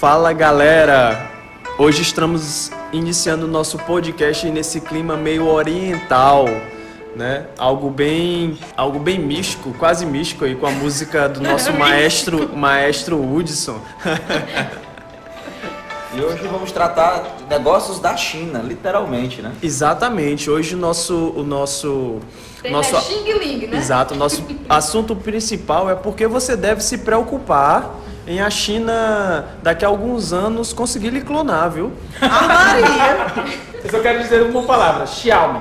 Fala galera! Hoje estamos iniciando o nosso podcast nesse clima meio oriental, né? Algo bem, algo bem místico, quase místico aí com a música do nosso maestro, maestro Hudson. E hoje vamos tratar de negócios da China, literalmente, né? Exatamente. Hoje o nosso o nosso Tem nosso Xing Ling, né? Exato, nosso assunto principal é porque você deve se preocupar em a China daqui a alguns anos conseguir lhe clonar, viu? A Maria. Eu só quero dizer uma palavra, Xiaomi.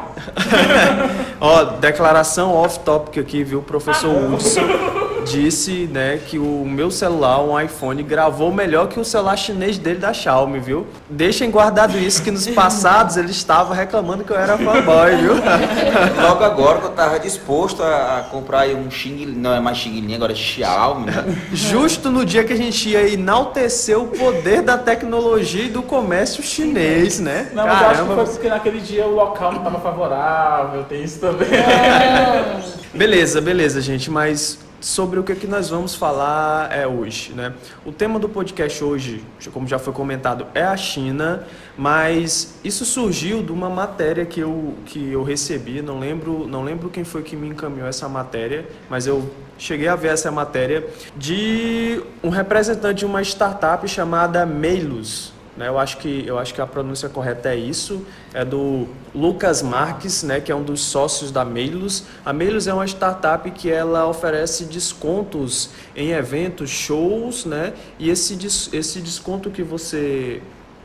Ó, declaração off-topic aqui, viu? Professor Hudson disse, né, que o meu celular, um iPhone, gravou melhor que o celular chinês dele da Xiaomi, viu? Deixem guardado isso, que nos passados ele estava reclamando que eu era fanboy, viu? Logo agora que eu tava disposto a, a comprar aí um Xing, não é mais Xing Ling, agora é Xiaomi, né? Justo no dia que a gente ia enaltecer o poder da tecnologia e do comércio chinês, né? Não, mas eu acho que foi porque naquele dia o local não estava favorável, tem isso também. Beleza, beleza, gente, mas sobre o que, que nós vamos falar é hoje, né? O tema do podcast hoje, como já foi comentado, é a China, mas isso surgiu de uma matéria que eu, que eu recebi, não lembro, não lembro quem foi que me encaminhou essa matéria, mas eu cheguei a ver essa matéria de um representante de uma startup chamada Meilus, né? Eu acho que eu acho que a pronúncia correta é isso, é do Lucas Marques, né, que é um dos sócios da Meilus. A Meilus é uma startup que ela oferece descontos em eventos, shows, né? E esse esse desconto que você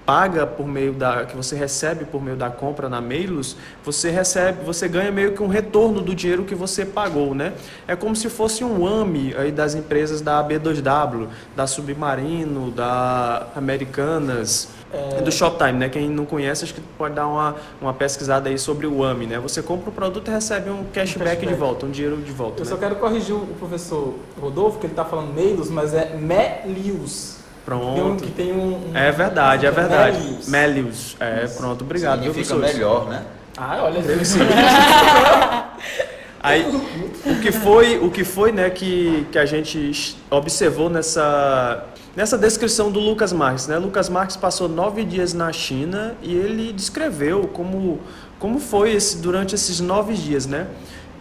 paga por meio da que você recebe por meio da compra na Meilus, você recebe, você ganha meio que um retorno do dinheiro que você pagou, né? É como se fosse um AMI aí das empresas da B2W, da Submarino, da Americanas, É. do Shoptime, né? Quem não conhece, acho que pode dar uma, uma pesquisada aí sobre o AMI, né? Você compra o produto e recebe um cashback, de cashback. volta, um dinheiro de volta, Eu né? só quero corrigir o professor Rodolfo, que ele está falando Meilos, mas é Melius. Tem um, Pronto. que tem um, um- É verdade, é verdade. Melius. Melius. É, pronto, obrigado, viu, Significa professor? melhor, né? Ah, olha, Aí, o que foi, o que foi, né, que, que a gente observou nessa nessa descrição do Lucas Marques, né? Lucas Marques passou nove dias na China e ele descreveu como como foi esse durante esses nove dias, né?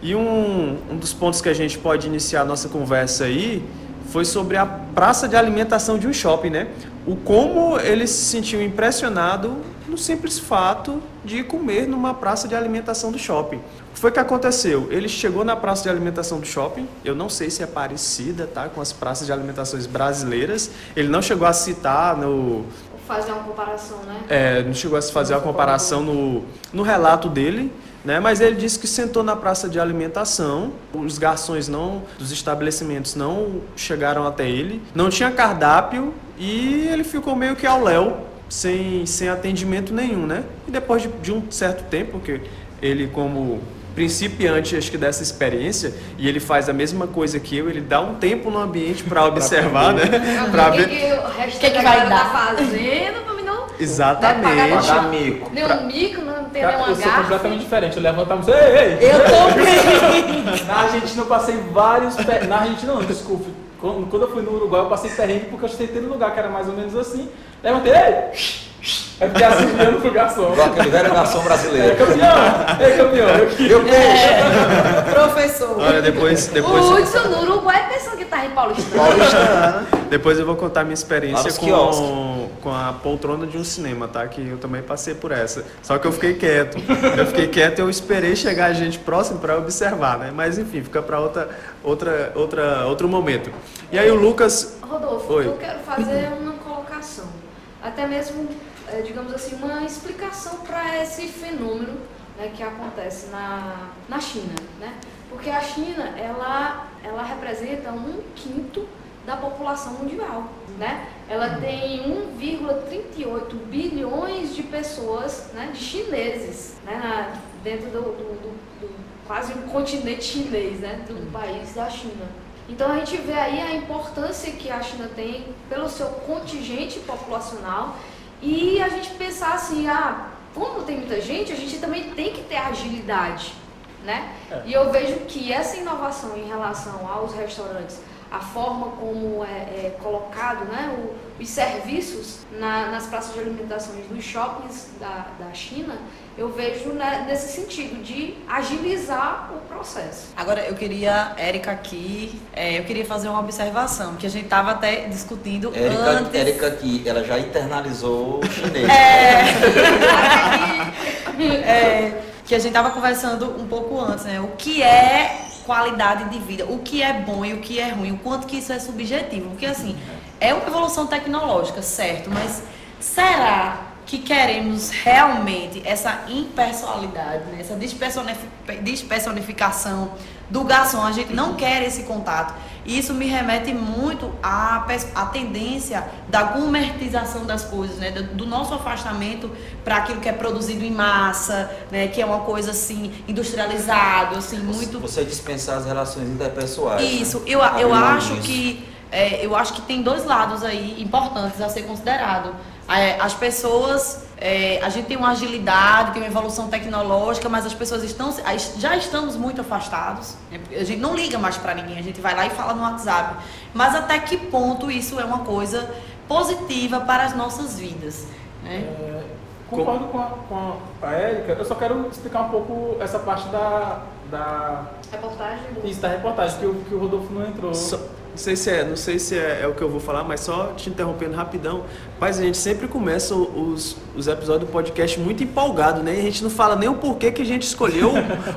E um, um dos pontos que a gente pode iniciar a nossa conversa aí foi sobre a praça de alimentação de um shopping, né? O como ele se sentiu impressionado no simples fato de comer numa praça de alimentação do shopping. O que foi que aconteceu? Ele chegou na praça de alimentação do shopping, eu não sei se é parecida tá, com as praças de alimentações brasileiras, ele não chegou a citar no, fazer uma comparação, né? é, não chegou a se fazer a comparação no, no relato dele, né? Mas ele disse que sentou na praça de alimentação, os garçons não dos estabelecimentos não chegaram até ele, não tinha cardápio e ele ficou meio que ao léu, sem, sem atendimento nenhum, né? E depois de, de um certo tempo, que ele como principiante acho que dessa experiência e ele faz a mesma coisa que eu, ele dá um tempo no ambiente para observar, né? Que, ver que o resto Que que vai galera dar? tá pra exatamente. Pagar mico. nem um mico, não tem uma eu sou completamente diferente. Eu levanto a música. Ei, ei! Eu também. Na Argentina eu passei vários. Per... Na Argentina não, desculpe. Quando quando eu fui no Uruguai eu passei perrengue porque eu sentei no lugar que era mais ou menos assim. Levantei, ei! Aí fiquei assim olhando pro garçom. Igual aquele velho garçom É, brasileiro. campeão! Ei, campeão! Eu. Eu peixe! Professor. Olha, depois, depois, O Hudson no Uruguai pensando que tá em Paulista. depois eu vou contar minha experiência com, com a poltrona de um cinema, tá? Que eu também passei por essa. Só que eu fiquei quieto. Eu fiquei quieto e eu esperei chegar a gente próximo para observar, né? Mas enfim, fica para outra, outra, outra, outro momento. E aí o Lucas. Rodolfo, Oi. eu quero fazer uma colocação. Até mesmo, eh, digamos assim, uma explicação para esse fenômeno né, que acontece na, na China. Né? Porque a China, ela, ela representa um quinto da população mundial. Né? Ela tem 1,38 bilhões de pessoas, né, de chineses, né, na- dentro do, do- do- do- quase um continente chinês, né, do país da China. Então a gente vê aí a importância que a China tem pelo seu contingente populacional e a gente pensar assim, ah, como tem muita gente, a gente também tem que ter agilidade, né? É. E eu vejo que essa inovação em relação aos restaurantes, a forma como é, é colocado né, o, os serviços na, nas praças de alimentação dos shoppings da, da China, eu vejo né, nesse sentido de agilizar o processo. Agora, eu queria, Érica aqui, é, eu queria fazer uma observação, que a gente estava até discutindo Érica, antes. Érica aqui, ela já internalizou o chinês. É, que a gente estava conversando um pouco antes, né? O que é qualidade de vida, o que é bom e o que é ruim, o quanto que isso é subjetivo. Porque assim, é uma evolução tecnológica, certo, mas será que queremos realmente essa impersonalidade, né? essa despersonif- despersonificação do garçom? A gente não quer esse contato. E isso me remete muito à, à tendência da gourmetização das coisas, né? do, do nosso afastamento para aquilo que é produzido em massa, né? que é uma coisa assim, industrializado, assim, muito Você dispensar as relações interpessoais. né? isso, eu, Abre eu mão acho disso. que é, eu acho que tem dois lados aí importantes a ser considerado. É, as pessoas, é, a gente tem uma agilidade, tem uma evolução tecnológica, mas as pessoas estão já estamos muito afastados. né? A gente não liga mais para ninguém, a gente vai lá e fala no WhatsApp. Mas até que ponto isso é uma coisa positiva para as nossas vidas? Né? É, concordo com a, com a Érica, eu só quero explicar um pouco essa parte da, da, Reportagem do... isso, da reportagem, que o, que o Rodolfo não entrou. Só- não sei se é, não sei se é, é o que eu vou falar, mas só te interrompendo rapidão. Mas a gente sempre começa os, os episódios do podcast muito empolgado, né? E a gente não fala nem o porquê que a gente escolheu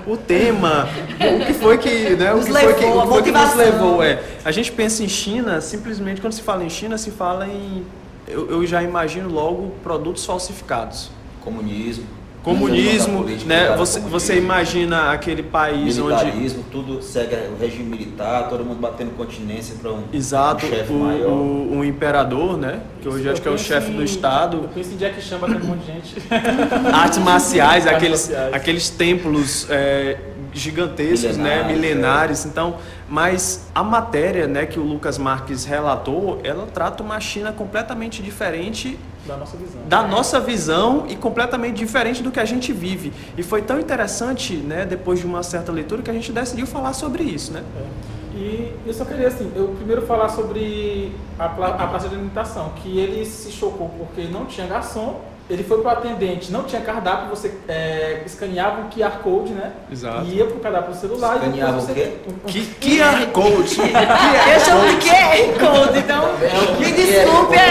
o tema, o que foi que, né? O Nos que foi que, levou, o a que, foi que nos levou, é. A gente pensa em China, simplesmente quando se fala em China, se fala em eu, eu já imagino logo produtos falsificados. Comunismo. Comunismo, política né? ligada ao Você, comunismo. você imagina aquele país onde Militarismo, tudo segue o regime militar, todo mundo batendo continência para um, Exato, um chefe o, maior. o, o imperador, né? Que hoje Eu acho que é o chefe do Estado. Eu penso em Jack Chan batendo um monte de gente. Artes marciais, aqueles, aqueles templos é, gigantescos, né? Milenares, Milenares. Então, mas a matéria, né, que o Lucas Marques relatou, ela trata uma China completamente diferente da nossa visão. da nossa visão e completamente diferente do que a gente vive. E foi tão interessante, né, depois de uma certa leitura, que a gente decidiu falar sobre isso, né? É. E eu só queria, assim, eu primeiro falar sobre a, pla- a praça de alimentação, que ele se chocou porque não tinha garçom, ele foi para o atendente, não tinha cardápio, você é, escaneava um QR Code, né? Exato. Ia pro cardápio do celular Escaneava e depois o quê? você... Que QR Code! Eu chamo de QR Code, então me desculpe aí.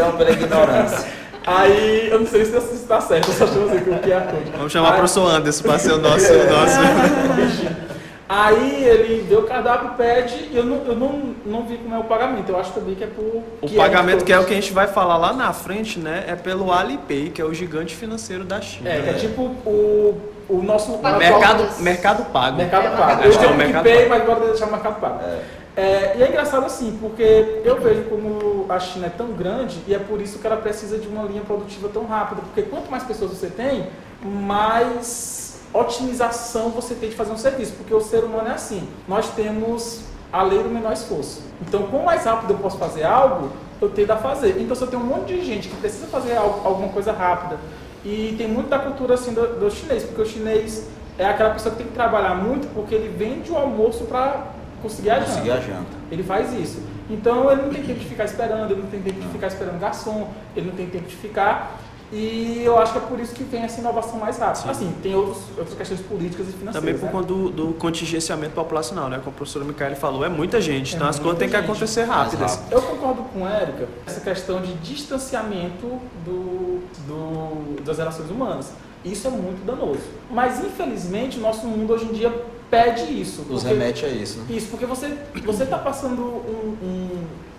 Perdão pela ignorância. Aí, eu não sei se está certo, eu só chamo assim, com o QR Code. Vamos chamar o Aí- professor Anderson para ser o nosso. É. nosso... Aí ele deu o cardápio, pede, e eu, não, eu não, não vi como é o pagamento. Eu acho também que é por. O QR pagamento, que é o Code. que a gente vai falar lá na frente, né? É pelo Alipay, que é o gigante financeiro da China. É, que é tipo o, o nosso. Pago Mercado, Pago. mercado Pago. Mercado É, Pago. Mercado Eu Pago. chamo É o de Mercado Pay, Pago. mas bora deixar o Mercado Pago. É. É, e é engraçado assim, porque eu vejo como a China é tão grande e é por isso que ela precisa de uma linha produtiva tão rápida. Porque quanto mais pessoas você tem, mais otimização você tem de fazer um serviço. Porque o ser humano é assim. Nós temos a lei do menor esforço. Então, quanto mais rápido eu posso fazer algo, eu tendo a fazer. Então, se eu tenho um monte de gente que precisa fazer algo- alguma coisa rápida, e tem muito da cultura assim do, do chinês, porque o chinês é aquela pessoa que tem que trabalhar muito porque ele vende o almoço para conseguir a janta. Conseguir a janta. Ele faz isso. Então ele não tem tempo de ficar esperando, ele não tem tempo de ficar esperando garçom, ele não tem tempo de ficar. E eu acho que é por isso que tem essa inovação mais rápida. Assim, tem outros, outras questões políticas e financeiras. Também por né? conta do, do contingenciamento populacional, né? Como a professora Micaele falou, é muita gente, É então as muita coisas têm que acontecer rápidas. rápido. Eu concordo com a Érica, essa questão de distanciamento do, do- das relações humanas. Isso é muito danoso. Mas, infelizmente, o nosso mundo hoje em dia pede isso. Nos remete a isso, né? Isso, porque você você está passando um,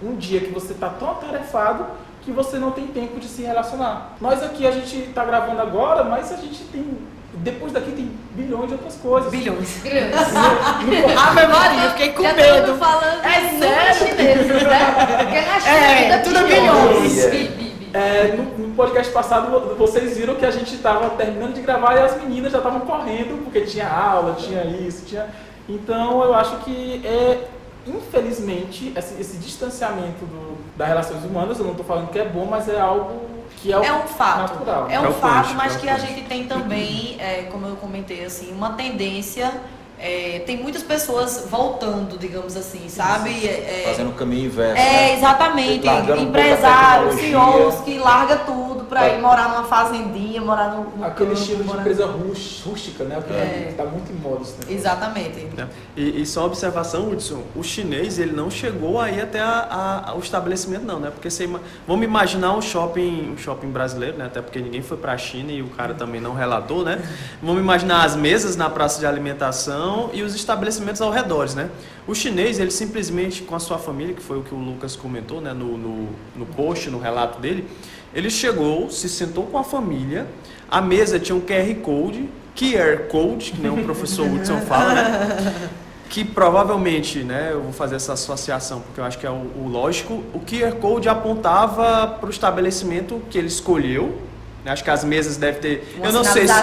um, um dia que você está tão atarefado que você não tem tempo de se relacionar. Nós aqui, a gente está gravando agora, mas a gente tem... Depois daqui tem bilhões de outras coisas. Bilhões. Ave Maria, eu fiquei com Já medo. falando É sério? chineses, né? Porque na China É, ainda tudo bilhões. bilhões. É, no, no podcast passado, vo- vocês viram que a gente estava terminando de gravar e as meninas já estavam correndo, porque tinha aula, tinha isso, tinha... Então, eu acho que é, infelizmente, esse, esse distanciamento do, das relações humanas, eu não estou falando que é bom, mas é algo que é, É um fato. natural. É um É fato, mas é que a gente tem também, é, como eu comentei, assim, uma tendência é, tem muitas pessoas voltando, digamos assim, sabe? É, Fazendo o caminho inverso. é, né? exatamente. Empresários. CEOs que larga tudo pra ir morar numa fazendinha, morar no, no Aquele campo, estilo de empresa rúst- rústica, né? Que É. tá muito em moda isso, né? Exatamente. E, e só uma observação, Hudson, o chinês ele não chegou aí até a- a- o estabelecimento não, né? Porque você ima- vamos imaginar um shopping, um shopping brasileiro, né? Até porque ninguém foi para a China e o cara também não relatou, né? Vamos imaginar as mesas na praça de alimentação e os estabelecimentos ao redor, né? O chinês ele simplesmente com a sua família, que foi o que o Lucas comentou, né? No, no, no post, no relato dele, ele chegou, se sentou com a família, a mesa tinha um QR code, QR code, que nem o professor Hudson fala, né? que provavelmente, né, eu vou fazer essa associação porque eu acho que é o, o lógico, o QR Code apontava para o estabelecimento que ele escolheu. Né, Acho que as mesas devem ter. Uma eu não sei se.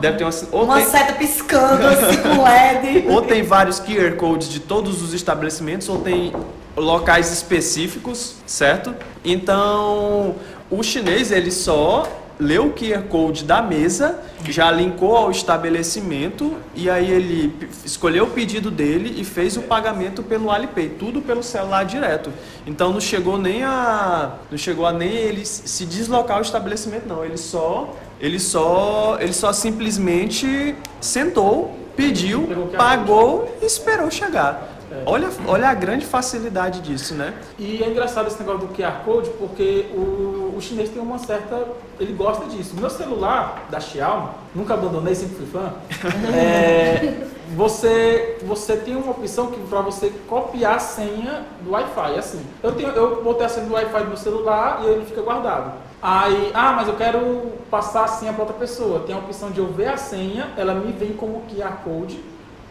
Deve ter uma, ou, Uma tem, seta piscando assim com LED. ou tem vários QR Codes de todos os estabelecimentos, ou tem locais específicos, certo? Então, o chinês ele só leu o QR Code da mesa, já linkou ao estabelecimento e aí ele escolheu o pedido dele e fez o pagamento pelo Alipay, tudo pelo celular direto. Então não chegou nem a não chegou a nem ele se deslocar ao estabelecimento não, ele só ele só ele só simplesmente sentou, pediu, pagou e esperou chegar. Olha, olha a grande facilidade disso, né? E é engraçado esse negócio do QR Code porque o, o chinês tem uma certa. Ele gosta disso. Meu celular da Xiaomi, nunca abandonei, sempre fui fã. é, você, você tem uma opção que para você copiar a senha do Wi-Fi. Assim, eu, tenho, eu botei a senha do Wi-Fi no meu celular e ele fica guardado. Aí, ah, mas eu quero passar a senha para outra pessoa. Tem a opção de eu ver a senha, ela me vem como QR Code.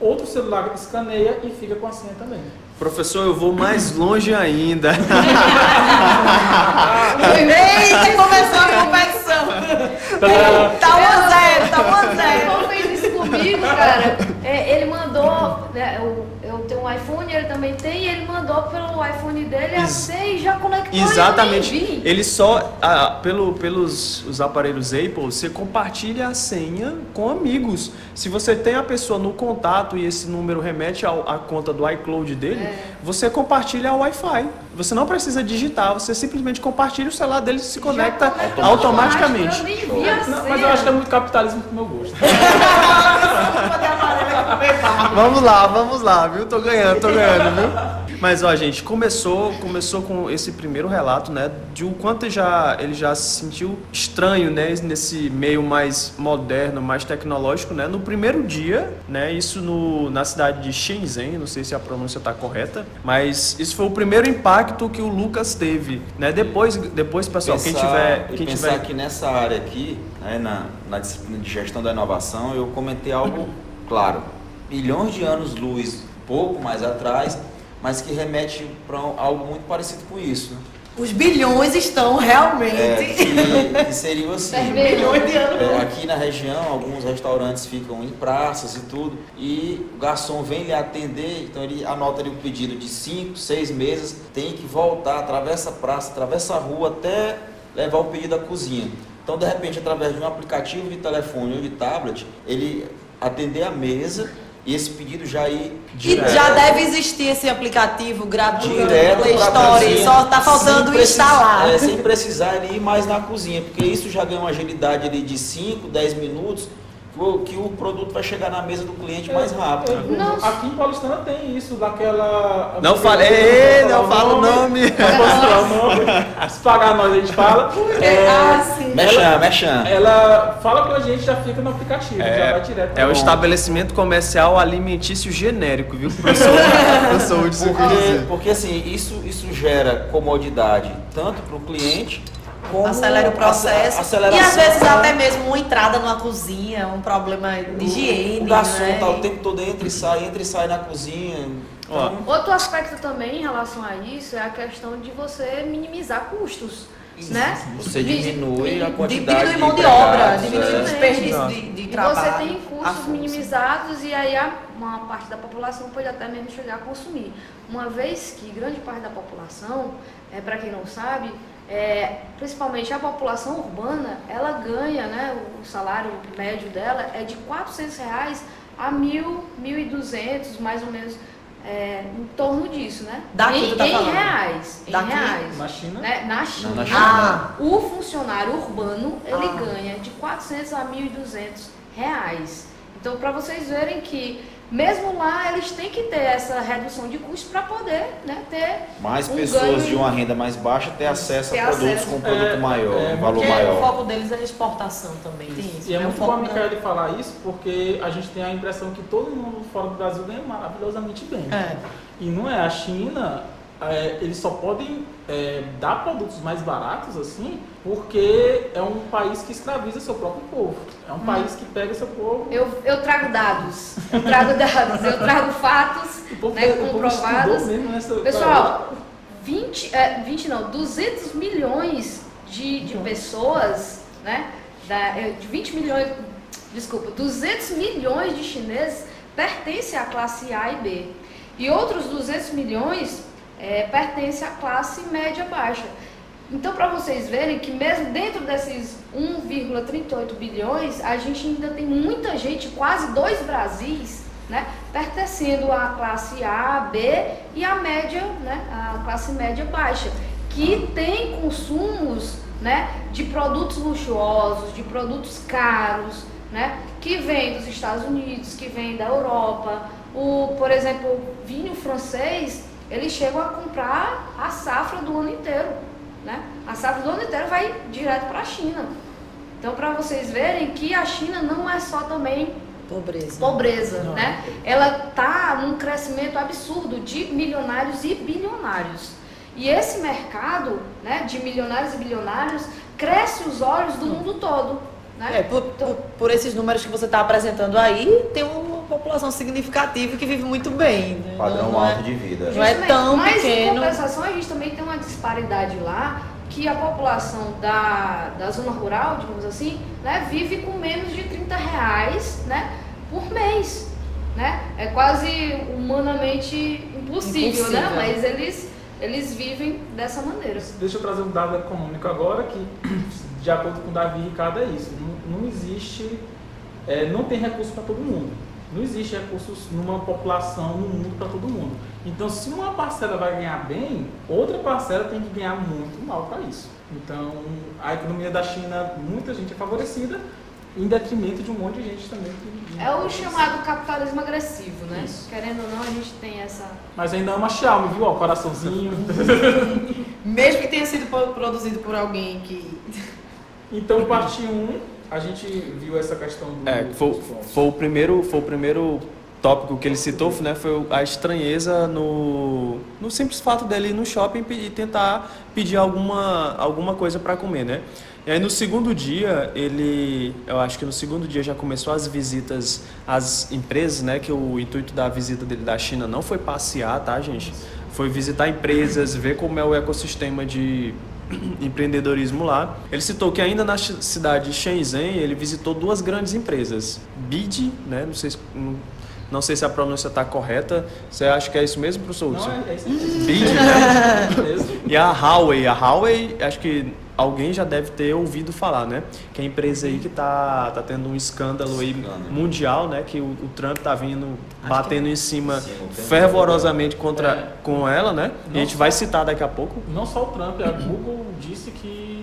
Outro celular escaneia e fica com a senha também. Professor, eu vou mais longe ainda. Eita, começou a competição. Tá 1 a 0, tá 1 a 0. Como fez isso comigo, cara? É, iPhone, ele também tem, e ele mandou pelo iPhone dele a Ex- senha e já conectou Exatamente. Ele só, ah, pelo, pelos os aparelhos Apple, você compartilha a senha com amigos. Se você tem a pessoa no contato e esse número remete ao- à conta do iCloud dele, você compartilha o Wi-Fi. Você não precisa digitar, você simplesmente compartilha o celular dele e se conecta Já conecta automaticamente. Eu Não, mas eu acho que é muito capitalismo pro meu gosto. Vamos lá, vamos lá, viu? Tô ganhando, tô ganhando, viu? Mas ó, gente, começou, começou com esse primeiro relato, né, de o quanto já ele já se sentiu estranho, né, nesse meio mais moderno, mais tecnológico, né? No primeiro dia, né, isso no, na cidade de Shenzhen, não sei se a pronúncia tá correta, mas isso foi o primeiro impacto que o Lucas teve, né? Depois, depois pessoal, quem tiver, quem pensar tiver que nessa área aqui, né, na, na disciplina de gestão da inovação, eu comentei algo claro. Milhões de anos luz, pouco mais atrás, mas que remete para algo muito parecido com isso. né? Os bilhões estão realmente. É, que, que seria assim. Bilhões de anos. É, aqui na região, alguns restaurantes ficam em praças e tudo, e o garçom vem lhe atender, então ele anota ali um pedido de 5, 6 mesas, tem que voltar, atravessa a praça, atravessa a rua até levar o pedido à cozinha. Então, de repente, através de um aplicativo de telefone ou de tablet, ele atender a mesa e esse pedido já ir E já deve existir esse aplicativo gratuito direto Play Store, só tá faltando instalar. é, sem precisar ele ir mais na cozinha, porque isso já ganha uma agilidade ali de 5, 10 minutos, que o, produto vai chegar na mesa do cliente mais rápido. É. Aqui em Paulistana tem isso, daquela. Não fale, ei, não fala o nome. Não o nome. Se pagar nós, a gente fala. É, Ah, sim. Mexam, mexam. ela fala com a gente, já fica no aplicativo, já vai direto. É o estabelecimento comercial alimentício genérico, viu? Professor, professor Porque, porque assim, isso, isso gera comodidade tanto para o cliente como Acelera o processo. E às vezes né? até mesmo uma entrada numa cozinha, um problema de higiene. O garçom né? tá o tempo todo entra e sai, entra e sai na cozinha. Então, Outro aspecto também em relação a isso é a questão de você minimizar custos, né? Você De- diminui a de- quantidade Diminui mão de obra, empregados, diminui é. o desperdício de, de E trabalho. você tem a custos minimizados e aí uma parte da população pode até mesmo chegar a consumir. Uma vez que grande parte da população, é, para quem não sabe, é, principalmente a população urbana, ela ganha, né, o salário médio dela é de 400 reais a 1.000, 1.200, mais ou menos, é, em torno disso, né? Daqui em, tá em falando? reais. Em Daqui? reais. Na China? Né? Na China. na China. Ah. O funcionário urbano, ele Ah. ganha de 400 a 1.200 reais. Então, para vocês verem que, mesmo lá, eles têm que ter essa redução de custo para poder né, ter Mais Um pessoas ganho de uma renda mais baixa ter acesso Ter a produtos acesso. com um produto É, maior, é, valor Porque o maior. foco deles é exportação também, tem isso. E é né? muito bom a Micaele falar isso, porque a gente tem a impressão que todo mundo fora do Brasil ganha maravilhosamente bem. É. E não é. A China, é, eles só podem é, dar produtos mais baratos assim, porque é um país que escraviza seu próprio povo. É um país que pega seu povo. Eu, eu trago dados, eu trago dados, eu trago fatos né, povo comprovados. nessa. Pessoal, 20, é, 20 não, 200 milhões de, de pessoas, né? Da, é, de 20 milhões, desculpa, 200 milhões de chineses pertencem à classe A e B. E outros 200 milhões é, pertencem à classe média baixa. Então, para vocês verem que mesmo dentro desses 1,38 bilhões, a gente ainda tem muita gente, quase dois Brasis, né, pertencendo à classe A, B e à média, né, a classe média baixa, que tem consumos, né, de produtos luxuosos, de produtos caros, né, que vêm dos Estados Unidos, que vêm da Europa. O, por exemplo, vinho francês, eles chegam a comprar a safra do ano inteiro, né? A safra do ano inteiro vai direto para a China. Então, para vocês verem que a China não é só também Pobreza. pobreza, Não. né? Ela tá num crescimento absurdo de milionários e bilionários. E esse mercado, né, de milionários e bilionários, cresce os olhos do mundo todo, né? É, por, por, por esses números que você está apresentando aí, tem uma população significativa que vive muito bem. né? Padrão Não é- alto de vida. Não é tão Mas pequeno. em compensação a gente também tem uma disparidade lá que a população da, da zona rural, digamos assim, né, vive com menos de 30 reais né, por mês. Né? É quase humanamente impossível, né? Impossível. Mas eles, eles vivem dessa maneira. Deixa eu trazer um dado econômico agora que, de acordo com o Davi e Ricardo, é isso. Não, não existe, é, não tem recurso para todo mundo. Não existe recursos numa população, no mundo para todo mundo. Então, se uma parcela vai ganhar bem, outra parcela tem que ganhar muito mal para isso. Então, a economia da China, muita gente é favorecida, em detrimento de um monte de gente também. que- É o chamado capitalismo agressivo, né? Isso. Querendo ou não, a gente tem essa. Mas ainda ama Xiaomi, viu? Ó, coraçãozinho. Mesmo que tenha sido produzido por alguém que. Então, parte 1, a gente viu essa questão do. É, foi, foi o primeiro, foi o primeiro tópico que ele citou, né? Foi a estranheza no, no simples fato dele ir no shopping e tentar pedir alguma, alguma coisa para comer, né? E aí no segundo dia, ele, eu acho que no segundo dia já começou as visitas às empresas, né? Que o intuito da visita dele da China não foi passear, tá, gente? Foi visitar empresas, ver como é o ecossistema de empreendedorismo lá. Ele citou que ainda na cidade de Shenzhen ele visitou duas grandes empresas, BID, né? Não sei se, não, não sei se a pronúncia está correta. Você acha que é isso mesmo, professor? Não, Hudson? é, é isso mesmo. BID, né? Beleza? E a Huawei, a Huawei, acho que alguém já deve ter ouvido falar, né? Que é a empresa aí que tá, tá tendo um escândalo aí Escândalo. mundial, né? Que o, o Trump tá vindo batendo em cima Sim, fervorosamente contra É. com ela, né? E a gente Nossa. vai citar daqui a pouco. Não só o Trump, a Google disse que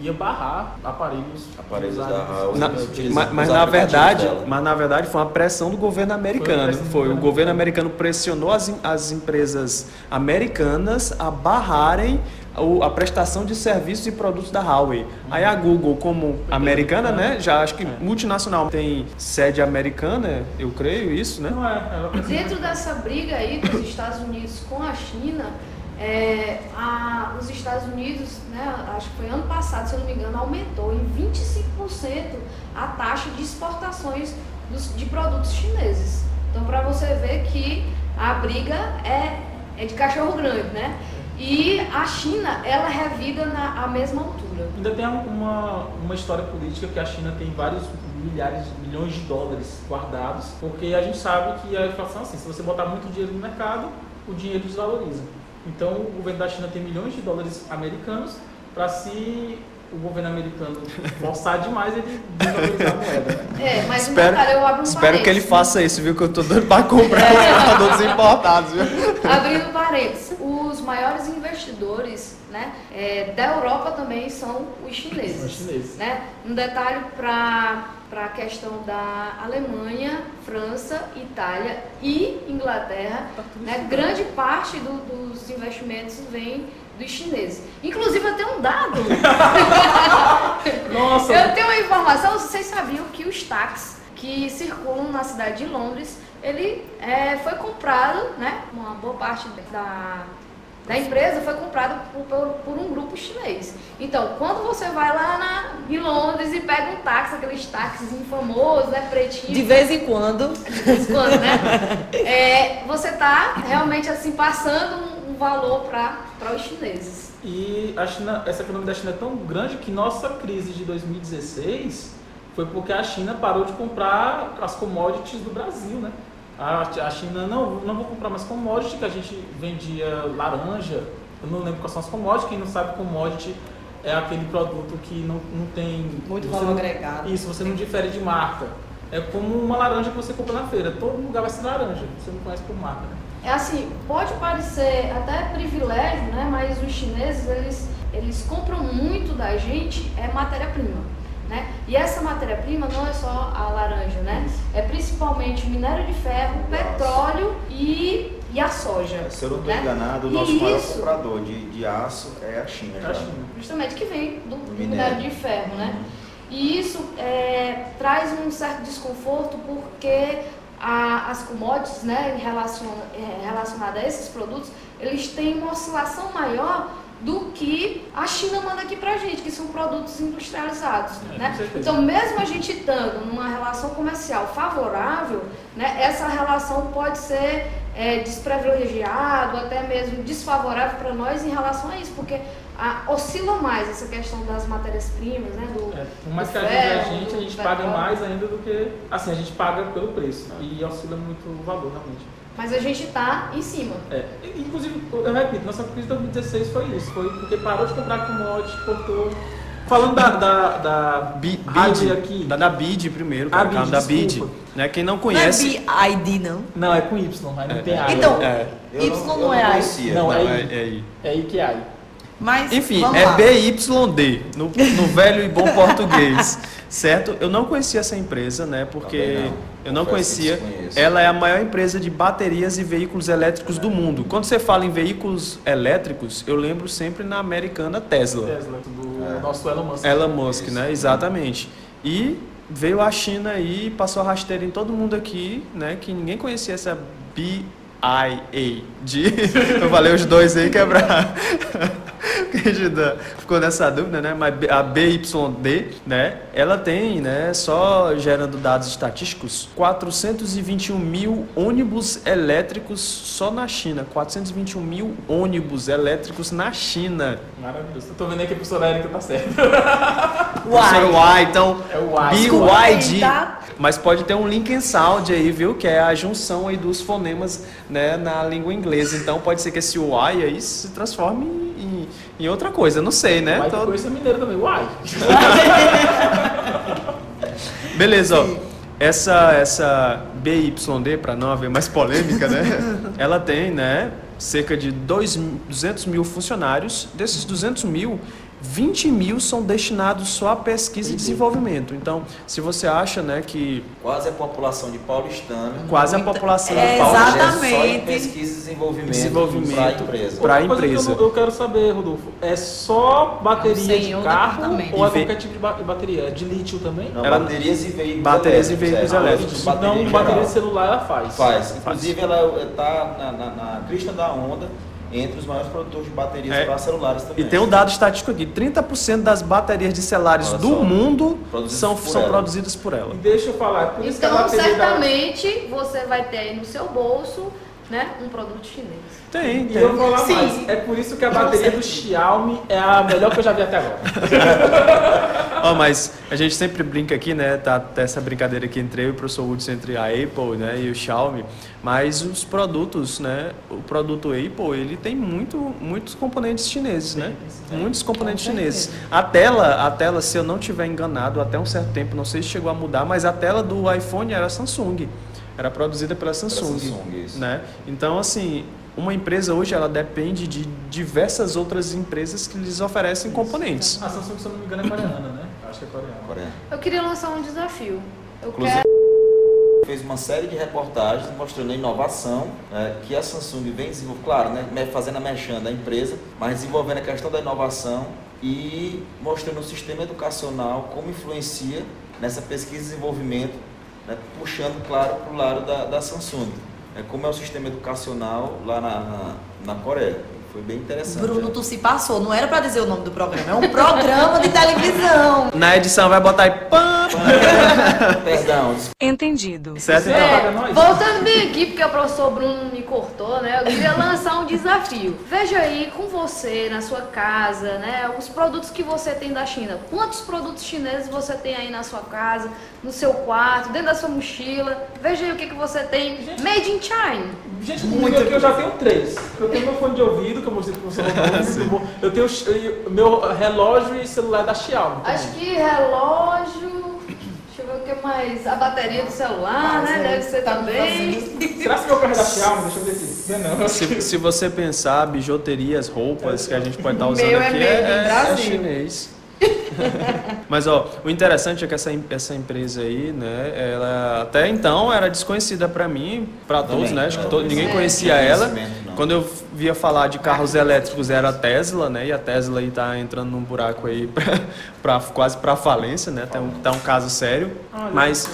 ia barrar aparelhos. Aparelhos da. Na- utilizando mas, mas na verdade, dela. mas na verdade foi uma pressão do governo americano. do Foi, o governo americano. pressionou as, as empresas americanas a barrarem a prestação de serviços e produtos da Huawei. Aí a Google, como americana, né, já acho que É. multinacional tem sede americana, eu creio isso, né? Não é, ela precisa- Dentro dessa briga aí dos Estados Unidos com a China, é, a- os Estados Unidos, né, acho que foi ano passado, se eu não me engano, aumentou em 25% a taxa de exportações dos- de produtos chineses. Então, para você ver que a briga é, é de cachorro grande, né? E a China, ela revida na a mesma altura. Ainda tem uma, uma história política que a China tem vários milhares, milhões de dólares guardados, porque a gente sabe que a inflação assim, se você botar muito dinheiro no mercado, o dinheiro desvaloriza. Então o governo da China tem milhões de dólares americanos para se o governo americano forçar demais ele desvalorizar a moeda. Né? É, mas Espero, detalhe, eu abro um espero que ele faça isso, viu? Que eu tô doido pra comprar os produtos importados, viu? Abrindo parênteses, os maiores investidores né, é, da Europa também são os chineses. Os chineses. Né? Um detalhe para a questão da Alemanha, França, Itália e Inglaterra, né, grande parte do- dos investimentos vem dos chineses. Inclusive, eu tenho um dado. Nossa, Eu tenho uma informação, vocês sabiam que os táxis que circulam na cidade de Londres, ele é, foi comprado, né? Uma boa parte da, da empresa foi comprada por, por, por um grupo chinês. Então, quando você vai lá na, em Londres e pega um táxi, aqueles táxis famosos, né? Pretinho. De vez em quando. de vez em quando, né? É, você tá realmente assim passando um valor para os chineses. E a China, essa economia da China é tão grande que nossa crise de 2016 foi porque a China parou de comprar as commodities do Brasil, né? A, a China, não, não vou comprar mais commodity, que a gente vendia laranja, eu não lembro quais são as commodities, quem não sabe commodity é aquele produto que não, não tem... Muito valor não- agregado. Isso, você não difere de marca. É como uma laranja que você compra na feira, todo lugar vai ser laranja, você não conhece por marca, né? É assim, pode parecer até privilégio, né? Mas os chineses, eles, eles compram muito da gente é matéria-prima, né? E essa matéria-prima não é só a laranja, né? É principalmente minério de ferro, aço. petróleo e, e a soja. Se eu não estou né? enganado, o E nosso maior isso- comprador de, de aço é a China. É a China. Justamente que vem do, do minério. minério de ferro, né? E isso é, traz um certo desconforto porque a- as commodities, né, relacion, é, relacionadas a esses produtos, eles têm uma oscilação maior do que a China manda aqui pra gente, que são produtos industrializados, É, né? Então, mesmo a gente estando numa relação comercial favorável, né, essa relação pode ser é, desprivilegiado, até mesmo desfavorável para nós em relação a isso, porque a, oscila mais essa questão das matérias-primas, né? Do, É, por mais que ajude a ferro, gente, a gente paga petróleo. mais ainda do que. Assim, a gente paga pelo preço. E oscila muito o valor, realmente. Mas a gente tá em cima. É, inclusive, eu repito, nossa crise de 2016 foi isso. Foi porque parou de comprar commodity, cortou. Falando da, da, da rádio Bid, aqui. da, da Bid primeiro, Ah, cara, Bid, carro da Bid. Né? Quem não Não é conhece. BID, não. Não, é com Y, mas não tem A. Então, É, Y não, não eu é conhecia. Não, não, é é, I. é aí. É aí que é aí. Mas, Enfim, é lá. BYD, no, no velho e bom português, certo? Eu não conhecia essa empresa, né? Porque Também não. Eu não conhecia. Ela é a maior empresa de baterias e veículos elétricos do mundo. Quando você fala em veículos elétricos, eu lembro sempre na americana Tesla. Tesla, do É. nosso Elon Musk. Elon Musk, Isso. né? Exatamente. E veio a China aí, passou a rasteira em todo mundo aqui, né? Que ninguém conhecia essa BIA. De... Eu falei os dois aí quebrar. Que a gente Ficou nessa dúvida, né? Mas a BYD, né? Ela tem, né? Só gerando dados estatísticos, 421 mil ônibus elétricos só na China. 421 mil ônibus elétricos na China. Maravilhoso. Eu tô vendo aí que a professora Erika tá certa. Uai. Y, então É o Y. BYD. Tá. Mas pode ter um link em sound aí, viu? Que é a junção aí dos fonemas né, na língua inglesa. Então pode ser que esse Y aí se transforme em, em outra coisa. Não sei, né? Mas Tô- coisa mineira também. Uai. Beleza, ó. Essa, essa BYD, para não haver mais polêmica, né? Ela tem, né? Cerca de dois, 200 mil funcionários. Desses 200 mil, 20 mil são destinados só a pesquisa e desenvolvimento. Então, se você acha, né, que Quase a população de paulistano. quase a população É, de Paulo Só em Exatamente. pesquisa e desenvolvimento, Desenvolvimento. para a empresa. Pra coisa que empresa. Eu, não- eu quero saber, Rodolfo, é só bateria de é carro ou é qualquer tipo de ba- bateria? É de lítio também? Não, Ela- baterias e veículos Baterias e elétricos, veículos é, elétricos. bateria Então, bateria de celular ela faz. Faz. Inclusive, ela está na, na, na crista da onda entre os maiores produtores de baterias É. para celulares também. E tem um dado estatístico aqui: 30% das baterias de celulares Olha do só. mundo Produzidas são, por são ela. produzidas por ela. E deixa eu falar, por isso que a Então, certamente, você vai ter aí no seu bolso né, um produto chinês. Tem, E tem. eu vou lá Sim. mais. É por isso que a bateria do Xiaomi é a melhor que eu já vi até agora. Ó, mas a gente sempre brinca aqui, né? Tá tá essa brincadeira aqui entre eu e o professor Hudson, entre a Apple né, e o Xiaomi. Mas os produtos, né? O produto Apple, ele tem muito, muitos componentes chineses, né? Muitos componentes Com chineses. A tela, a tela, se eu não tiver enganado, até um certo tempo, não sei se chegou a mudar, mas a tela do iPhone era Samsung. Era produzida pela Samsung, Samsung, isso. né? Então, assim, uma empresa hoje ela depende de diversas outras empresas que lhes oferecem componentes. A Samsung, se eu não me engano, é coreana, né? Acho que é coreana. Eu queria lançar um desafio. Eu Inclusive, quero fez uma série de reportagens mostrando a inovação né, que a Samsung vem desenvolvendo, claro, né, fazendo a mexendo da empresa, mas desenvolvendo a questão da inovação e mostrando o sistema educacional como influencia nessa pesquisa e desenvolvimento, né, puxando, claro, para o lado da, da Samsung. né, como é o sistema educacional lá na, na, na Coreia. Foi bem interessante. Bruno, né? tu se passou. Não era pra dizer o nome do programa. É um programa de televisão. Na edição vai botar aí pam, Perdão, Entendido. certo? Então, é- É, voltando bem aqui, porque o professor Bruno me cortou, né? Eu queria lançar um desafio. Veja aí com você, na sua casa, né? Os produtos que você tem da China. Quantos produtos chineses você tem aí na sua casa, no seu quarto, dentro da sua mochila? Veja aí o que, que você tem made in China. Gente, comigo aqui eu já tenho três. Eu tenho meu fone de ouvido, que eu mostrei pro professor Rodolfo, bom. Eu tenho o meu relógio e celular da Xiaomi. também. Acho que relógio. Deixa eu ver o que mais. A bateria do celular, né? Deve ser Tá também. Será que meu carro é da Xiaomi? Deixa eu ver se. Não, não. Se, se você pensar, bijuterias, roupas que a gente pode estar usando Meu é aqui in é, é Brasil. chinês. Mas ó, o interessante é que essa, essa empresa aí, né, ela até então era desconhecida para mim, para todos, né? Acho que é. todo, ninguém É. conhecia ela. Quando eu via falar de carros elétricos era a Tesla, né? E a Tesla aí tá entrando num buraco aí pra- quase para falência, né? Tá um, tá um caso sério. Olha, Mas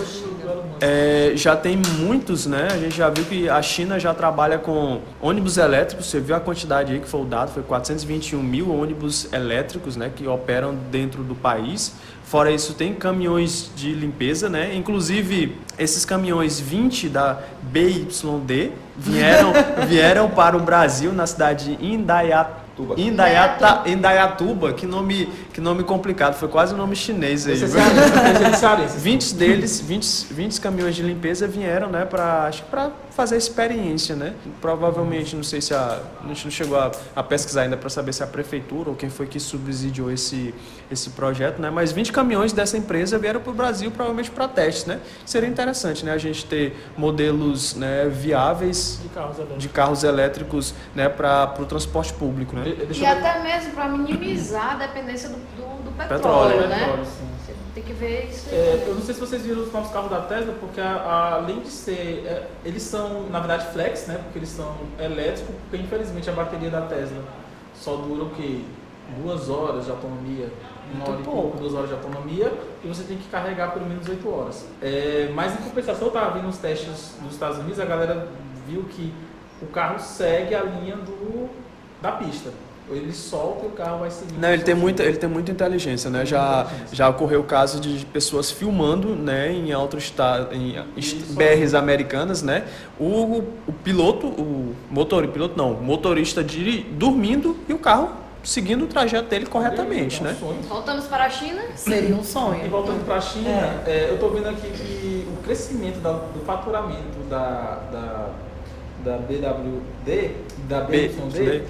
é, já tem muitos, né? A gente já viu que a China já trabalha com ônibus elétricos. Você viu a quantidade aí que foi o dado? Foi 421 mil ônibus elétricos, né? Que operam dentro do país. Fora isso, tem caminhões de limpeza, né? Inclusive, esses caminhões 20 da BYD vieram, vieram para o Brasil na cidade de Indaiatuba. Tuba. Indaiata, Indaiatuba, que nome, que nome complicado, foi quase um nome chinês aí. Cearense. 20 deles, 20, 20 caminhões de limpeza vieram, né, para acho para fazer a experiência, né? Provavelmente, não sei se a, a gente não chegou a, a pesquisar ainda para saber se a prefeitura ou quem foi que subsidiou esse esse projeto, né? Mas 20 caminhões dessa empresa vieram para o Brasil, provavelmente para testes, né? Seria interessante, né, a gente ter modelos, né, viáveis De carros elétricos. de carros elétricos, né, para o transporte público, né? E ver. até mesmo para minimizar a dependência do, do, do petróleo, Petróleo, né? Petróleo, sim. Você tem que ver isso aí. É, eu não sei se vocês viram os novos carros da Tesla, porque a- a- além de ser. é, eles são, na verdade, flex, né? Porque eles são elétricos, porque infelizmente a bateria da Tesla só dura o quê? Duas horas de autonomia, uma Muito hora e pouco. duas horas de autonomia, e você tem que carregar pelo menos oito horas. É, mas em compensação, eu estava vendo os testes dos Estados Unidos, a galera viu que o carro segue a linha do, da pista. Ele solta e o carro vai seguindo. Não, ele tem muita, ele tem muita inteligência, né? Já, já ocorreu o caso de pessoas filmando, né, em alto estado, em. BRs americanas, né? O, o piloto, o motor, piloto não, o motorista diri, dormindo e o carro seguindo o trajeto dele corretamente, É um né? sonho. Voltamos para a China. Seria um E sonho. voltando para a China, é, eu estou vendo aqui que o crescimento da- do faturamento da, da, da BWD, da BYD,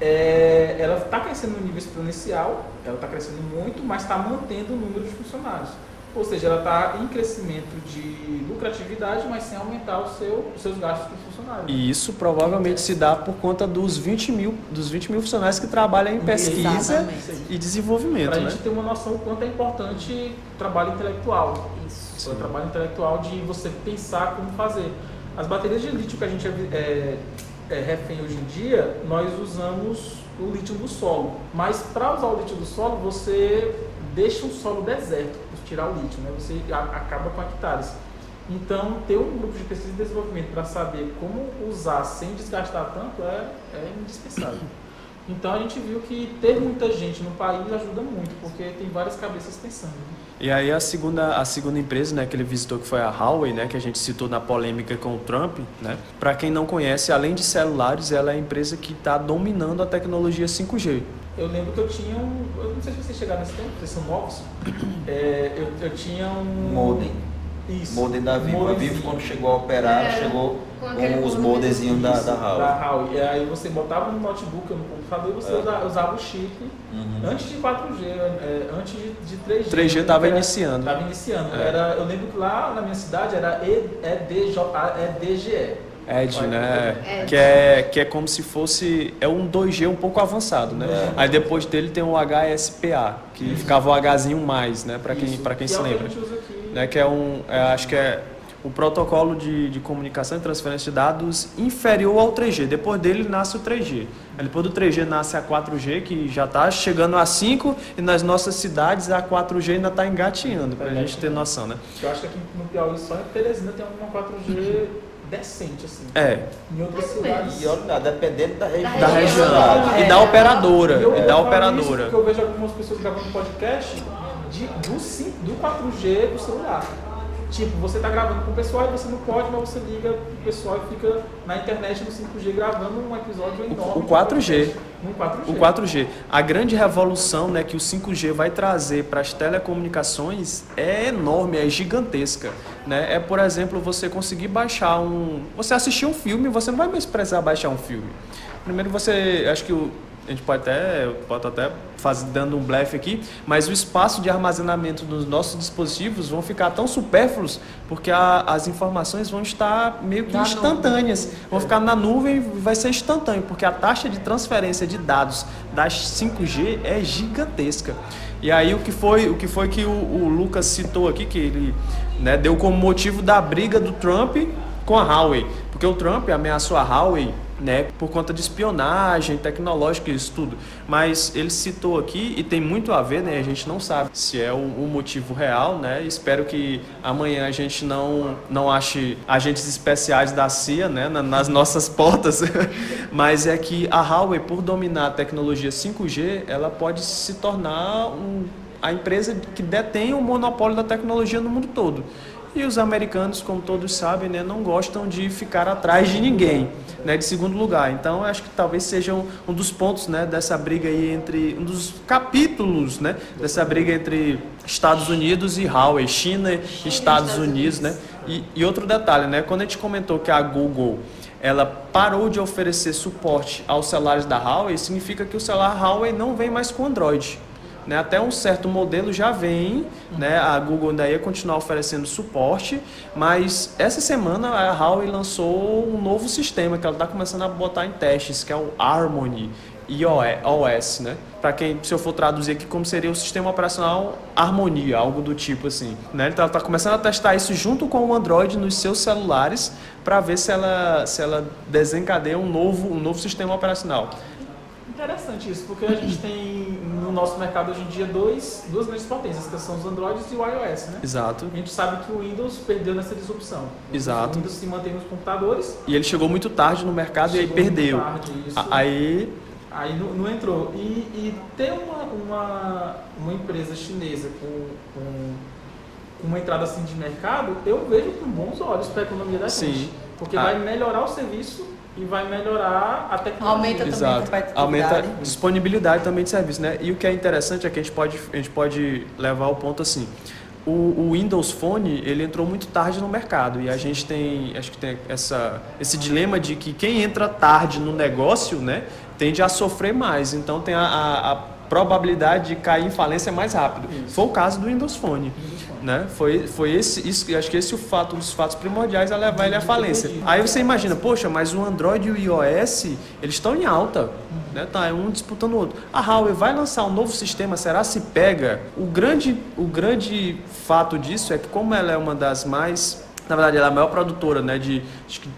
é, ela está crescendo no nível exponencial, ela está crescendo muito, mas está mantendo o número de funcionários. Ou seja, ela está em crescimento de lucratividade, mas sem aumentar o seu, os seus gastos com funcionários. E isso provavelmente se dá por conta dos 20 mil, dos 20 mil funcionários que trabalham em pesquisa Exatamente. e desenvolvimento, Para a né? gente ter uma noção do quanto é importante o trabalho intelectual. Isso. O trabalho intelectual de você pensar como fazer. As baterias de lítio que a gente é, é refém hoje em dia, nós usamos o lítio do solo. Mas para usar o lítio do solo, você deixa um solo deserto por tirar o lítio, né? Você acaba com hectares. Então, ter um grupo de pesquisa e desenvolvimento para saber como usar sem desgastar tanto é, é indispensável. Então a gente viu que ter muita gente no país ajuda muito, porque tem várias cabeças pensando. né? E aí a segunda, a segunda empresa né, que ele visitou, que foi a Huawei, né, que a gente citou na polêmica com o Trump, né? Para quem não conhece, além de celulares, ela é a empresa que está dominando a tecnologia 5G. Eu lembro que eu tinha um. Eu não sei se vocês chegaram nesse tempo, vocês são novos. É, eu, eu tinha um. Modem. Isso. Modem da Vivo. A. Vivo, quando chegou a operar, É, chegou com os modem. modezinhos da, Isso, da Huawei. Da Huawei. E aí você botava no notebook no computador e você É. usa- usava o chip Uhum. antes de 4G, é, antes de, de 3G. 3G estava iniciando. Tava iniciando. É. Era, eu lembro que lá na minha cidade era EDJ, EDGE. Edge, né? Edge. Que é, que é como se fosse. É um 2G um pouco avançado, né? É. Aí depois dele tem o HSPA, que ficava o Hzinho mais, né? Para quem, Isso. pra quem Que se é o que lembra. a gente usa aqui. né, que é um, é, acho que é o protocolo de, de comunicação e transferência de dados inferior ao 3G. Depois dele nasce o 3G. Aí depois do 3G nasce a 4G, que já está chegando a 5, e nas nossas cidades a 4G ainda está engatinhando, para a gente ter noção, né? Eu acho que aqui no Piauí só em Teresina tem uma 4G decente, assim. É, Em outras cidades. E olha, dependendo da região. da É, região. é. E da operadora, eu, e eu da falo operadora. Isso porque eu vejo algumas pessoas gravando podcast de, do, do 4G do celular. Tipo, você tá gravando com o pessoal e você não pode, mas você liga pro pessoal e fica na internet no 5G gravando um episódio enorme. o 4G. No 4G. O 4G. A grande revolução né, que o 5G vai trazer para as telecomunicações é enorme, é gigantesca. Né? É, por exemplo, você conseguir baixar um. Você assistir um filme, você não vai mais precisar baixar um filme. Primeiro você. Acho que o. A gente pode até, eu posso até fazer, dando um blefe aqui, mas o espaço de armazenamento dos nossos dispositivos vão ficar tão supérfluos porque a- as informações vão estar meio que Na nuvem. instantâneas, vão ficar na nuvem e vai ser instantâneo, porque a taxa de transferência de dados das 5G é gigantesca. E aí o que foi o que, foi que o, o Lucas citou aqui, que ele né, deu como motivo da briga do Trump com a Huawei, porque o Trump ameaçou a Huawei né, por conta de espionagem tecnológica e isso tudo. Mas ele citou aqui e tem muito a ver, né? A gente não sabe se é o, o motivo real, né? Espero que amanhã a gente não não ache agentes especiais da CIA, né, na- nas nossas portas. Mas é que a Huawei, por dominar a tecnologia 5G, ela pode se tornar um, a empresa que detém o monopólio da tecnologia no mundo todo. E os americanos, como todos sabem, né, não gostam de ficar atrás de ninguém, né, de segundo lugar. Então, acho que talvez seja um, um dos pontos né, dessa briga aí entre. um dos capítulos né, dessa briga entre Estados Unidos e Huawei, China e Estados Unidos. Né? E, e outro detalhe, né, quando a gente comentou que a Google ela parou de oferecer suporte aos celulares da Huawei, significa que o celular Huawei não vem mais com Android. Né, até um certo modelo já vem, né, a Google ainda ia continuar oferecendo suporte, mas essa semana a Huawei lançou um novo sistema que ela está começando a botar em testes, que é o Harmony iOS, né? Para quem, se eu for traduzir aqui, como seria o sistema operacional Harmonia, algo do tipo assim. Né? Então está começando a testar isso junto com o Android nos seus celulares para ver se ela, se ela desencadeia um novo, um novo sistema operacional. Interessante isso, porque a gente tem nosso mercado hoje em dia dois, duas grandes potências, que são os Androids e o iOS, né? Exato. A gente sabe que o Windows perdeu nessa disrupção. Exato. O Windows se mantém nos computadores. E ele chegou muito tarde no mercado e aí perdeu. tarde Aí, Aí não, não entrou. E, e ter uma, uma, uma empresa chinesa com, com, com uma entrada assim de mercado, eu vejo com bons olhos para a economia da Sim. gente. Porque Ah. vai melhorar o serviço e vai melhorar a tecnologia. Aumenta também a exato. competitividade. Aumenta a disponibilidade também de serviço, né? E o que é interessante é que a gente pode, a gente pode levar ao ponto assim. O, o Windows Phone ele entrou muito tarde no mercado e a gente tem acho que tem essa, esse dilema de que quem entra tarde no negócio né tende a sofrer mais então tem a, a, a probabilidade de cair em falência mais rápido foi o caso do Windows Phone né foi foi esse isso acho que esse é o fato um dos fatos primordiais a levar ele à falência aí você imagina poxa mas o Android e o iOS eles estão em alta né? Tá, é um disputando o outro. A Huawei vai lançar um novo sistema, será se pega? O grande, o grande fato disso é que como ela é uma das mais, na verdade ela é a maior produtora, né, de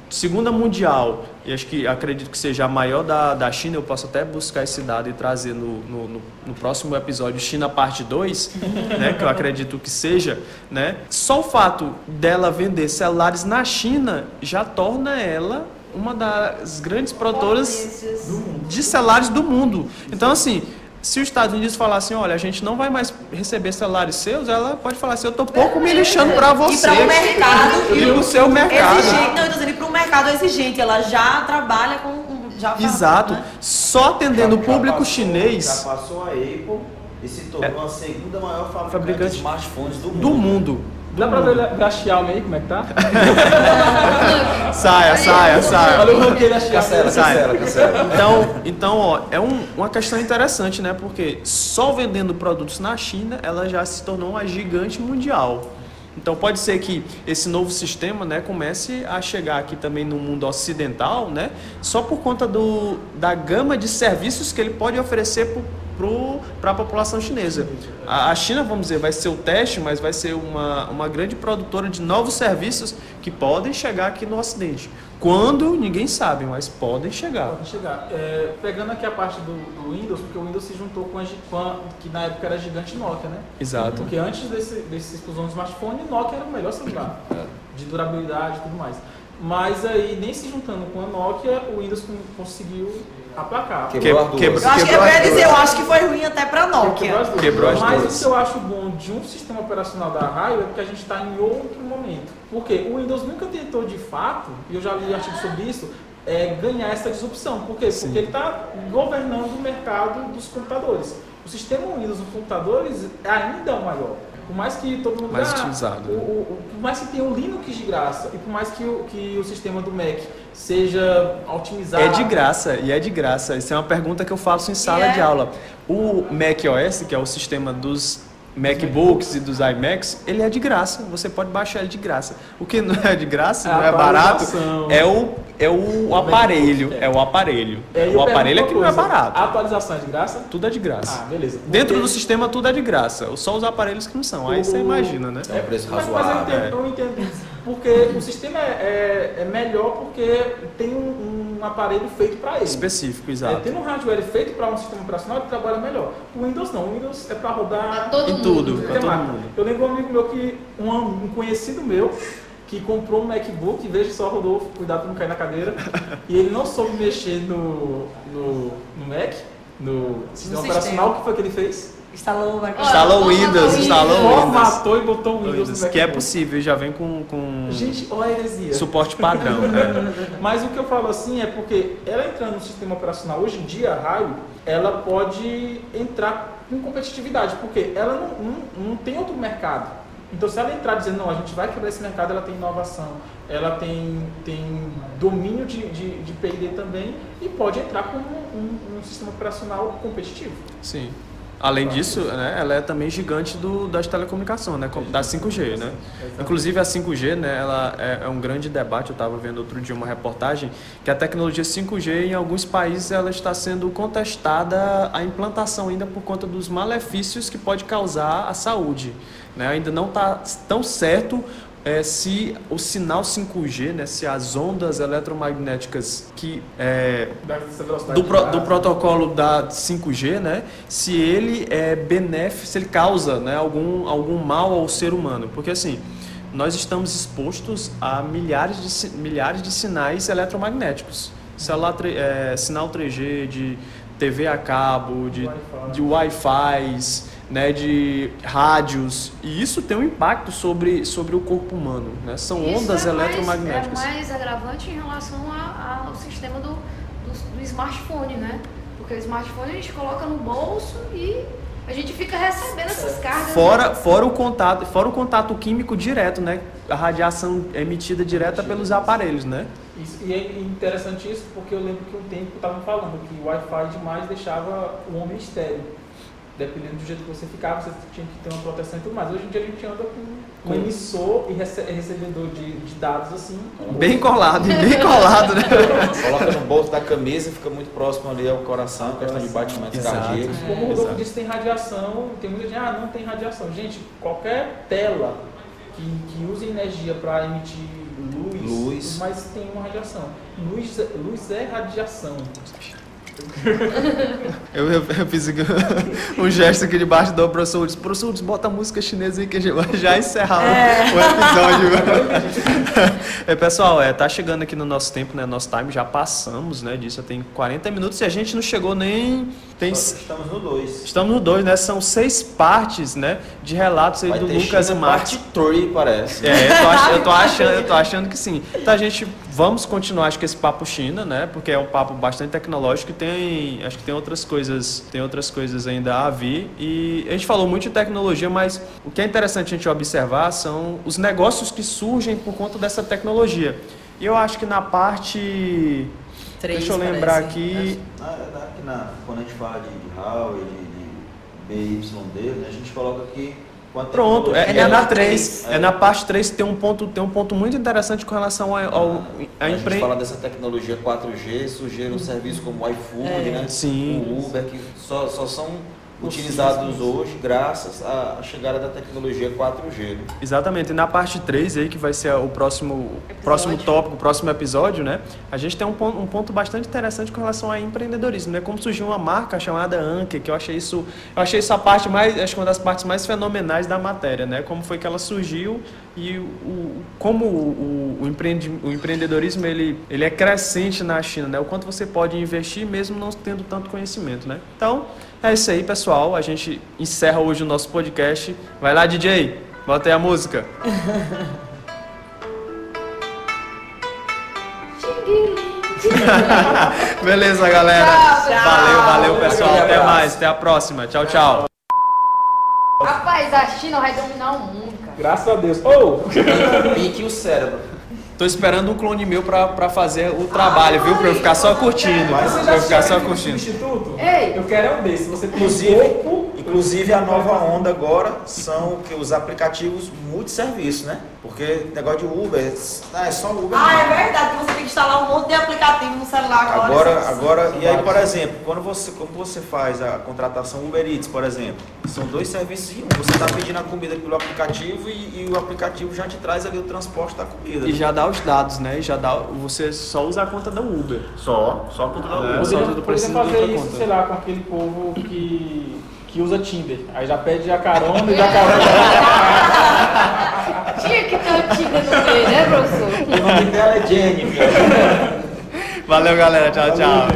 segunda mundial e acho que acredito que seja a maior da, da China, eu posso até buscar esse dado e trazer no, no, no- no próximo episódio China parte 2, né, que eu acredito que seja, né? Só o fato dela vender celulares na China já torna ela uma das grandes produtoras de celulares do mundo. Então, assim, se os Estados Unidos falar assim, olha, a gente não vai mais receber celulares seus, ela pode falar assim, eu tô pouco me lixando pra você. E para o mercado E pro seu mercado. exigente, não, eu dizendo, e para o mercado exigente, ela já trabalha com já faz, Exato. né? Só atendendo o Já- público passou- chinês Já passou a Apple e se tornou a segunda maior fabricante, Fabricante de smartphones do mundo. do mundo. Dá pra ver a Xiaomi aí como é que tá? Saia, saia, saia. Olha o Xiaomi. Cancela, cancela, cancela. Então, então ó, é um- uma questão interessante, né? Porque só vendendo produtos na China, ela já se tornou uma gigante mundial. Então pode ser que esse novo sistema, né, comece a chegar aqui também no mundo ocidental, né, só por conta do, da gama de serviços que ele pode oferecer para a população chinesa. A, a China, vamos dizer, vai ser o teste, mas vai ser uma, uma grande produtora de novos serviços que podem chegar aqui no Ocidente. Quando, ninguém sabe, mas podem chegar. Pode chegar. É, pegando aqui a parte do, do Windows, porque o Windows se juntou com a, com a- que na época era gigante Nokia, né? Exato. Porque antes desse, desse explosão do smartphone, Nokia era o melhor celular. De durabilidade e tudo mais. Mas aí, nem se juntando com a Nokia, o Windows con- conseguiu aplacar. Quebrou as duas. quebra- Eu acho que eu Quebrou dizer, eu acho que foi ruim até para Quebrou Nokia. as duas. Quebrou as Mas duas. o que eu acho bom de um sistema operacional da Raio é porque a gente está em outro momento. Porque o Windows nunca tentou de fato, e eu já li artigo sobre isso, é, ganhar essa disrupção. Por quê? Sim. Porque ele está governando o mercado dos computadores. O sistema Windows nos computadores ainda é o maior. Por mais que todo mundo Mais ah, utilizado, o- né? o- o- por mais que tenha o Linux de graça e por mais que o, que o sistema do Mac seja otimizado. É de graça, e é de graça. Isso é uma pergunta que eu faço em sala é? de aula. O Mac OS, que é o sistema dos MacBooks e dos iMacs, ele é de graça. Você pode baixar ele de graça. O que não é de graça, É não é barato, é o, é o aparelho. É o aparelho. É, o aparelho é que pergunto não é coisa, barato. A atualização é de graça? Tudo é de graça. Ah, beleza. Dentro Porque- do sistema tudo é de graça. Só os aparelhos que não são. Aí você O- imagina, né? É um preço Mas, mas eu razoável. entendo, eu entendo isso. Porque o sistema é, é- é melhor porque tem um, um aparelho feito para ele. Específico, É, exato. tendo um hardware feito para um sistema operacional, ele trabalha melhor. O Windows não. O Windows é para rodar Pra todo Em mundo. tudo. né? pra todo mundo. Eu lembro um amigo meu que, um, um conhecido meu, que comprou um MacBook, veja só, Rodolfo, cuidado para não cair na cadeira, e ele não soube mexer no, no, no Mac, no sistema sistema. operacional, o que foi que ele fez? Instalou o Microsoft. Instalou o Windows, instalou o Windows. Formatou e botou o Windows, Windows, que é possível, já vem com, com Gente, olha a heresia. suporte padrão. né? Mas o que eu falo assim é porque ela entrando no sistema operacional hoje em dia, a Raio, ela pode entrar com competitividade, porque ela não, não, não tem outro mercado. Então se ela entrar dizendo, não, a gente vai quebrar esse mercado, ela tem inovação, ela tem, tem domínio de, de, de P&D também e pode entrar com um, um- um sistema operacional competitivo. Sim. Além disso, né, ela é também gigante do, das telecomunicações, né, da 5G, né? Inclusive a 5G, né, ela é, é um grande debate. Eu estava vendo outro dia uma reportagem que a tecnologia 5G em alguns países ela está sendo contestada a implantação ainda por conta dos malefícios que pode causar à saúde. Né? Ainda não está tão certo é, se o sinal 5G, né, se as ondas eletromagnéticas que é, do, pro- do protocolo da 5G, né? Se ele é benéfico, se ele causa né, algum, algum mal ao ser humano. Porque assim, nós estamos expostos a milhares de, milhares de sinais eletromagnéticos. Tre- é, sinal 3G, de TV a cabo, de, Wi-Fi. de Wi-Fi, né, de rádios. E isso tem um impacto sobre, sobre o corpo humano. Né? São Isso ondas é mais- eletromagnéticas. É mais agravante em relação a- ao sistema do, do, do smartphone, né? Porque o smartphone a gente coloca no bolso e a gente fica recebendo essas cargas. né? Fora, fora o contato, fora o contato químico direto, né? A radiação emitida direta pelos aparelhos, né? Isso, e é interessante isso porque eu lembro que um tempo estavam falando que o Wi-Fi demais deixava o homem estéreo. Dependendo do jeito que você ficava, você tinha que ter uma proteção e tudo mais. Hoje em dia a gente anda com um Com- emissor e rece- recebedor de, de dados assim. Bem colado, bem colado, né? Coloca no bolso da camisa, fica muito próximo ali ao coração, questão de batimentos Exato. cardíacos. Como o Rodolfo disse, tem radiação, tem muita gente, ah, não tem radiação. Gente, qualquer tela que, que use energia para emitir luz, Luz. mas tem uma radiação. Luz, é- luz é radiação. Eu, eu, eu fiz aqui um gesto aqui debaixo do professor Hudson. Professor Hudson, bota a música chinesa aí que a gente vai já encerrar o- o episódio. é, pessoal, é, tá chegando aqui no nosso tempo, né? Nosso time, já passamos, né? Disso, já tem 40 minutos e a gente não chegou nem... Tem, Estamos no 2. estamos no 2, né? São seis partes, né? De relatos aí Vai do ter Lucas China e Marcos. parte 3, parece. É, eu tô, ach- eu tô achando, eu tô achando que sim. Então a gente vamos continuar acho que esse papo China, né? Porque é um papo bastante tecnológico e tem, acho que tem outras coisas, tem outras coisas ainda a vir. E a gente falou muito de tecnologia, mas o que é interessante a gente observar são os negócios que surgem por conta dessa tecnologia. E eu acho que na parte Três, Deixa eu lembrar parece. aqui. Na, na, aqui na, quando a gente fala de, de HAL e de, de BYD, né, a gente coloca aqui Pronto, é, É é na na parte 3. três. É na parte 3 que tem um ponto, tem um ponto muito interessante com relação ao, ao a a gente empre... fala dessa tecnologia 4G, surgiram serviços como o iFood, É. né? Sim. o Uber, que só, só são utilizados hoje graças à chegada da tecnologia 4G. né? Exatamente. E na parte 3 aí, que vai ser o próximo, próximo tópico, o próximo episódio, né? A gente tem um ponto, um ponto bastante interessante com relação ao empreendedorismo, né? Como surgiu uma marca chamada Anker, que eu achei isso, eu achei isso a parte mais, acho que uma das partes mais fenomenais da matéria, né? Como foi que ela surgiu e o, o- como o, o, empreendi, o empreendedorismo ele, ele é crescente na China, né? O quanto você pode investir mesmo não tendo tanto conhecimento, né? Então, é isso aí, pessoal. A gente encerra hoje o nosso podcast. Vai lá, DJ. Bota aí a música. Beleza, galera. Tchau, Valeu, valeu, pessoal. Até mais. Até a próxima. Tchau, tchau. Rapaz, a China vai dominar o mundo. Graças a Deus. Ou, Pique o cérebro. Tô esperando um clone meu pra, pra fazer o trabalho, viu? Pra eu ficar só curtindo. mas você Pra eu ficar só curtindo. substituto? Ei! Eu quero é um desse. Você tem Inclusive, um corpo, inclusive a nova onda agora são que os aplicativos multisserviço, né? Porque negócio de Uber, ah, é só Uber. Ah, não. é verdade, que você tem que instalar um monte de aplicativo no celular agora. Agora, agora, e aí, por exemplo, quando você, como você faz a contratação Uber Eats, por exemplo, são dois serviços em um. Você está pedindo a comida pelo aplicativo e, e o aplicativo já te traz ali o transporte da comida. E já dá os dados, né? E já dá. Você só usa a conta da Uber. Só, só a conta da É, Uber. só Poderia, de fazer isso, conta. sei lá, com aquele povo que, que usa Tinder. Aí já pede a carona e já carona. Tinha que ter o Tinder no meio, né, professor? O nome dela é Jennifer. Valeu, galera. Tchau, tchau.